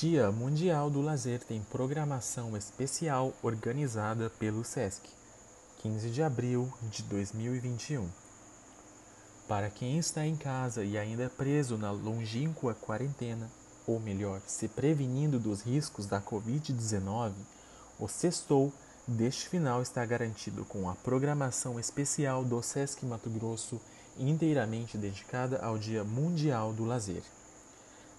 Dia Mundial do Lazer tem programação especial organizada pelo SESC, 15 de abril de 2021. Para quem está em casa e ainda preso na longínqua quarentena, ou melhor, se prevenindo dos riscos da Covid-19, o Sextou deste final está garantido com a programação especial do SESC Mato Grosso inteiramente dedicada ao Dia Mundial do Lazer.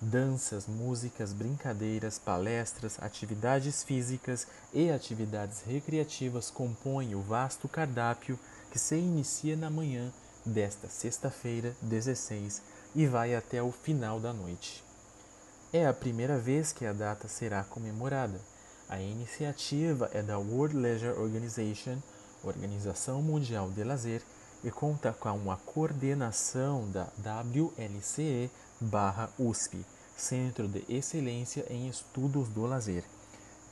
Danças, músicas, brincadeiras, palestras, atividades físicas e atividades recreativas compõem o vasto cardápio que se inicia na manhã desta sexta-feira, 16, e vai até o final da noite. É a primeira vez que a data será comemorada. A iniciativa é da World Leisure Organization, Organização Mundial de Lazer, e conta com a coordenação da WLCE/USP, Centro de Excelência em Estudos do Lazer,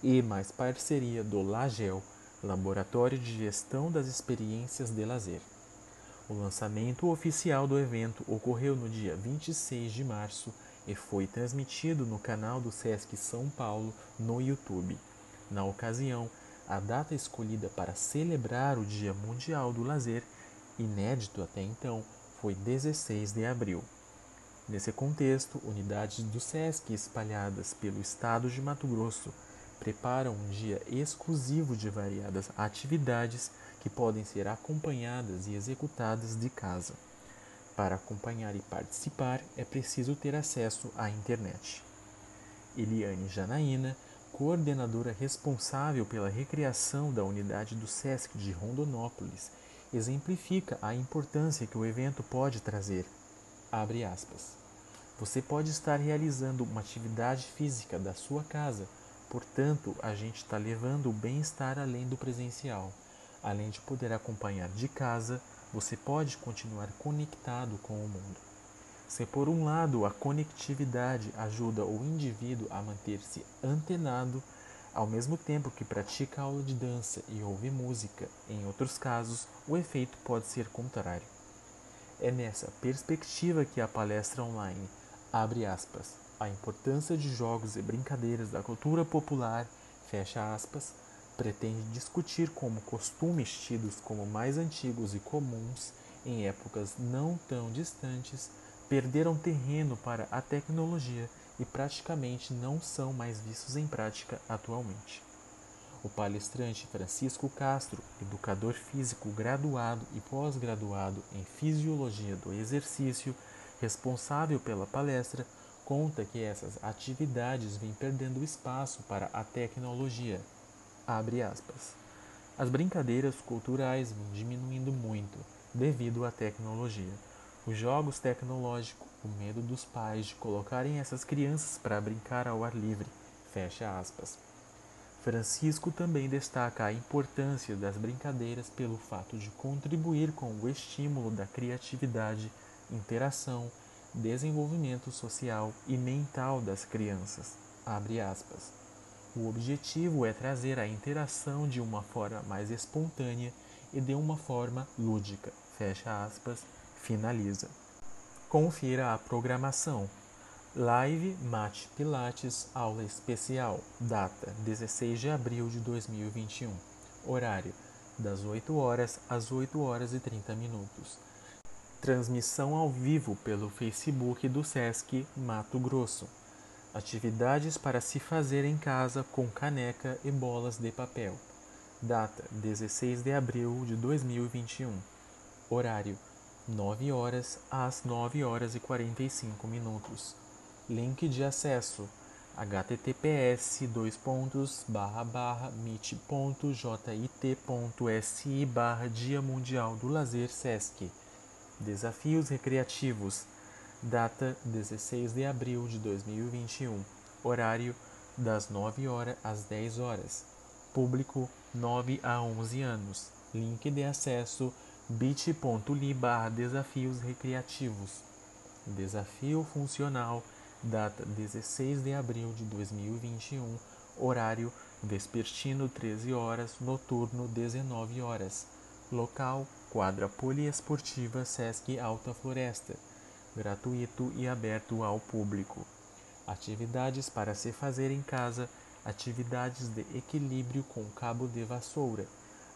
e mais parceria do LAGEL, Laboratório de Gestão das Experiências de Lazer. O lançamento oficial do evento ocorreu no dia 26 de março e foi transmitido no canal do SESC São Paulo no YouTube. Na ocasião, a data escolhida para celebrar o Dia Mundial do Lazer inédito até então, foi 16 de abril. Nesse contexto, unidades do SESC espalhadas pelo estado de Mato Grosso preparam um dia exclusivo de variadas atividades que podem ser acompanhadas e executadas de casa. Para acompanhar e participar é preciso ter acesso à internet. Eliane Janaína, coordenadora responsável pela recriação da unidade do SESC de Rondonópolis, exemplifica a importância que o evento pode trazer. Abre aspas. Você pode estar realizando uma atividade física da sua casa, portanto, a gente está levando o bem-estar além do presencial. Além de poder acompanhar de casa, você pode continuar conectado com o mundo. Se por um lado a conectividade ajuda o indivíduo a manter-se antenado, ao mesmo tempo que pratica aula de dança e ouve música, em outros casos, o efeito pode ser contrário. É nessa perspectiva que a palestra online abre aspas, a importância de jogos e brincadeiras da cultura popular, fecha aspas, pretende discutir como costumes tidos como mais antigos e comuns em épocas não tão distantes perderam terreno para a tecnologia e praticamente não são mais vistos em prática atualmente. O palestrante Francisco Castro, educador físico graduado e pós-graduado em Fisiologia do Exercício, responsável pela palestra, conta que essas atividades vêm perdendo espaço para a tecnologia. As brincadeiras culturais vêm diminuindo muito devido à tecnologia. Os jogos tecnológicos, o medo dos pais de colocarem essas crianças para brincar ao ar livre. Fecha aspas. Francisco também destaca a importância das brincadeiras pelo fato de contribuir com o estímulo da criatividade, interação, desenvolvimento social e mental das crianças. O objetivo é trazer a interação de uma forma mais espontânea e de uma forma lúdica. Fecha aspas finaliza. Confira a programação. Live Mate Pilates Aula Especial. Data 16 de abril de 2021. Horário das 8 horas às 8 horas e 30 minutos. Transmissão ao vivo pelo Facebook do SESC Mato Grosso. Atividades para se fazer em casa com caneca e bolas de papel. Data 16 de abril de 2021. Horário 9 horas às 9 horas e 45 minutos. Link de acesso https dois pontos barra barra meet.jit.si barra Dia Mundial do Lazer Sesc. Desafios Recreativos. Data 16 de abril de 2021 Horário das 9 horas às 10 horas. Público 9 a 11 anos. Link de acesso bit.ly barra desafios recreativos. Desafio funcional, data 16 de abril de 2021, horário vespertino 13 horas, noturno 19 horas. Local, quadra poliesportiva Sesc Alta Floresta, gratuito e aberto ao público. Atividades para se fazer em casa. Atividades de equilíbrio com cabo de vassoura.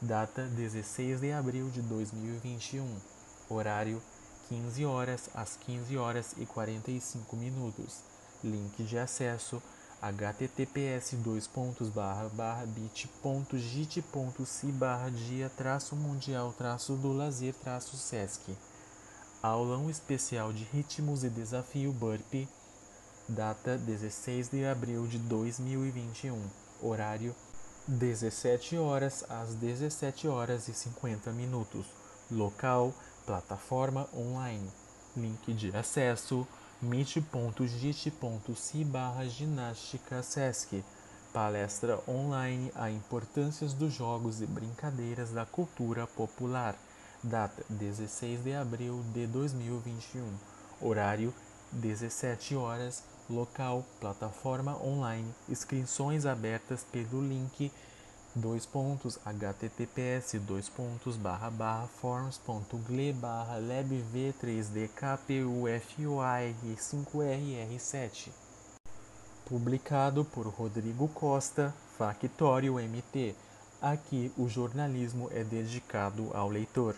Data 16 de abril de 2021. Horário 15 horas às 15 horas e 45 minutos. Link de acesso https bit.git.si barra dia traço mundial traço do lazer traço sesc. Aulão especial de ritmos e desafio burpee data 16 de abril de 2021 horário 17 horas às 17 horas e 50 minutos. Local plataforma online. Link de acesso meet.git.si barra ginástica sesc palestra online a importâncias dos jogos e brincadeiras da cultura popular. Data 16 de abril de 2021 horário 17 horas. Local plataforma online. Inscrições abertas pelo link dois pontos https dois pontos barra barra forms.gle barra labv 3d kpufoar 5rr7 publicado por Rodrigo Costa Factório MT aqui o jornalismo é dedicado ao leitor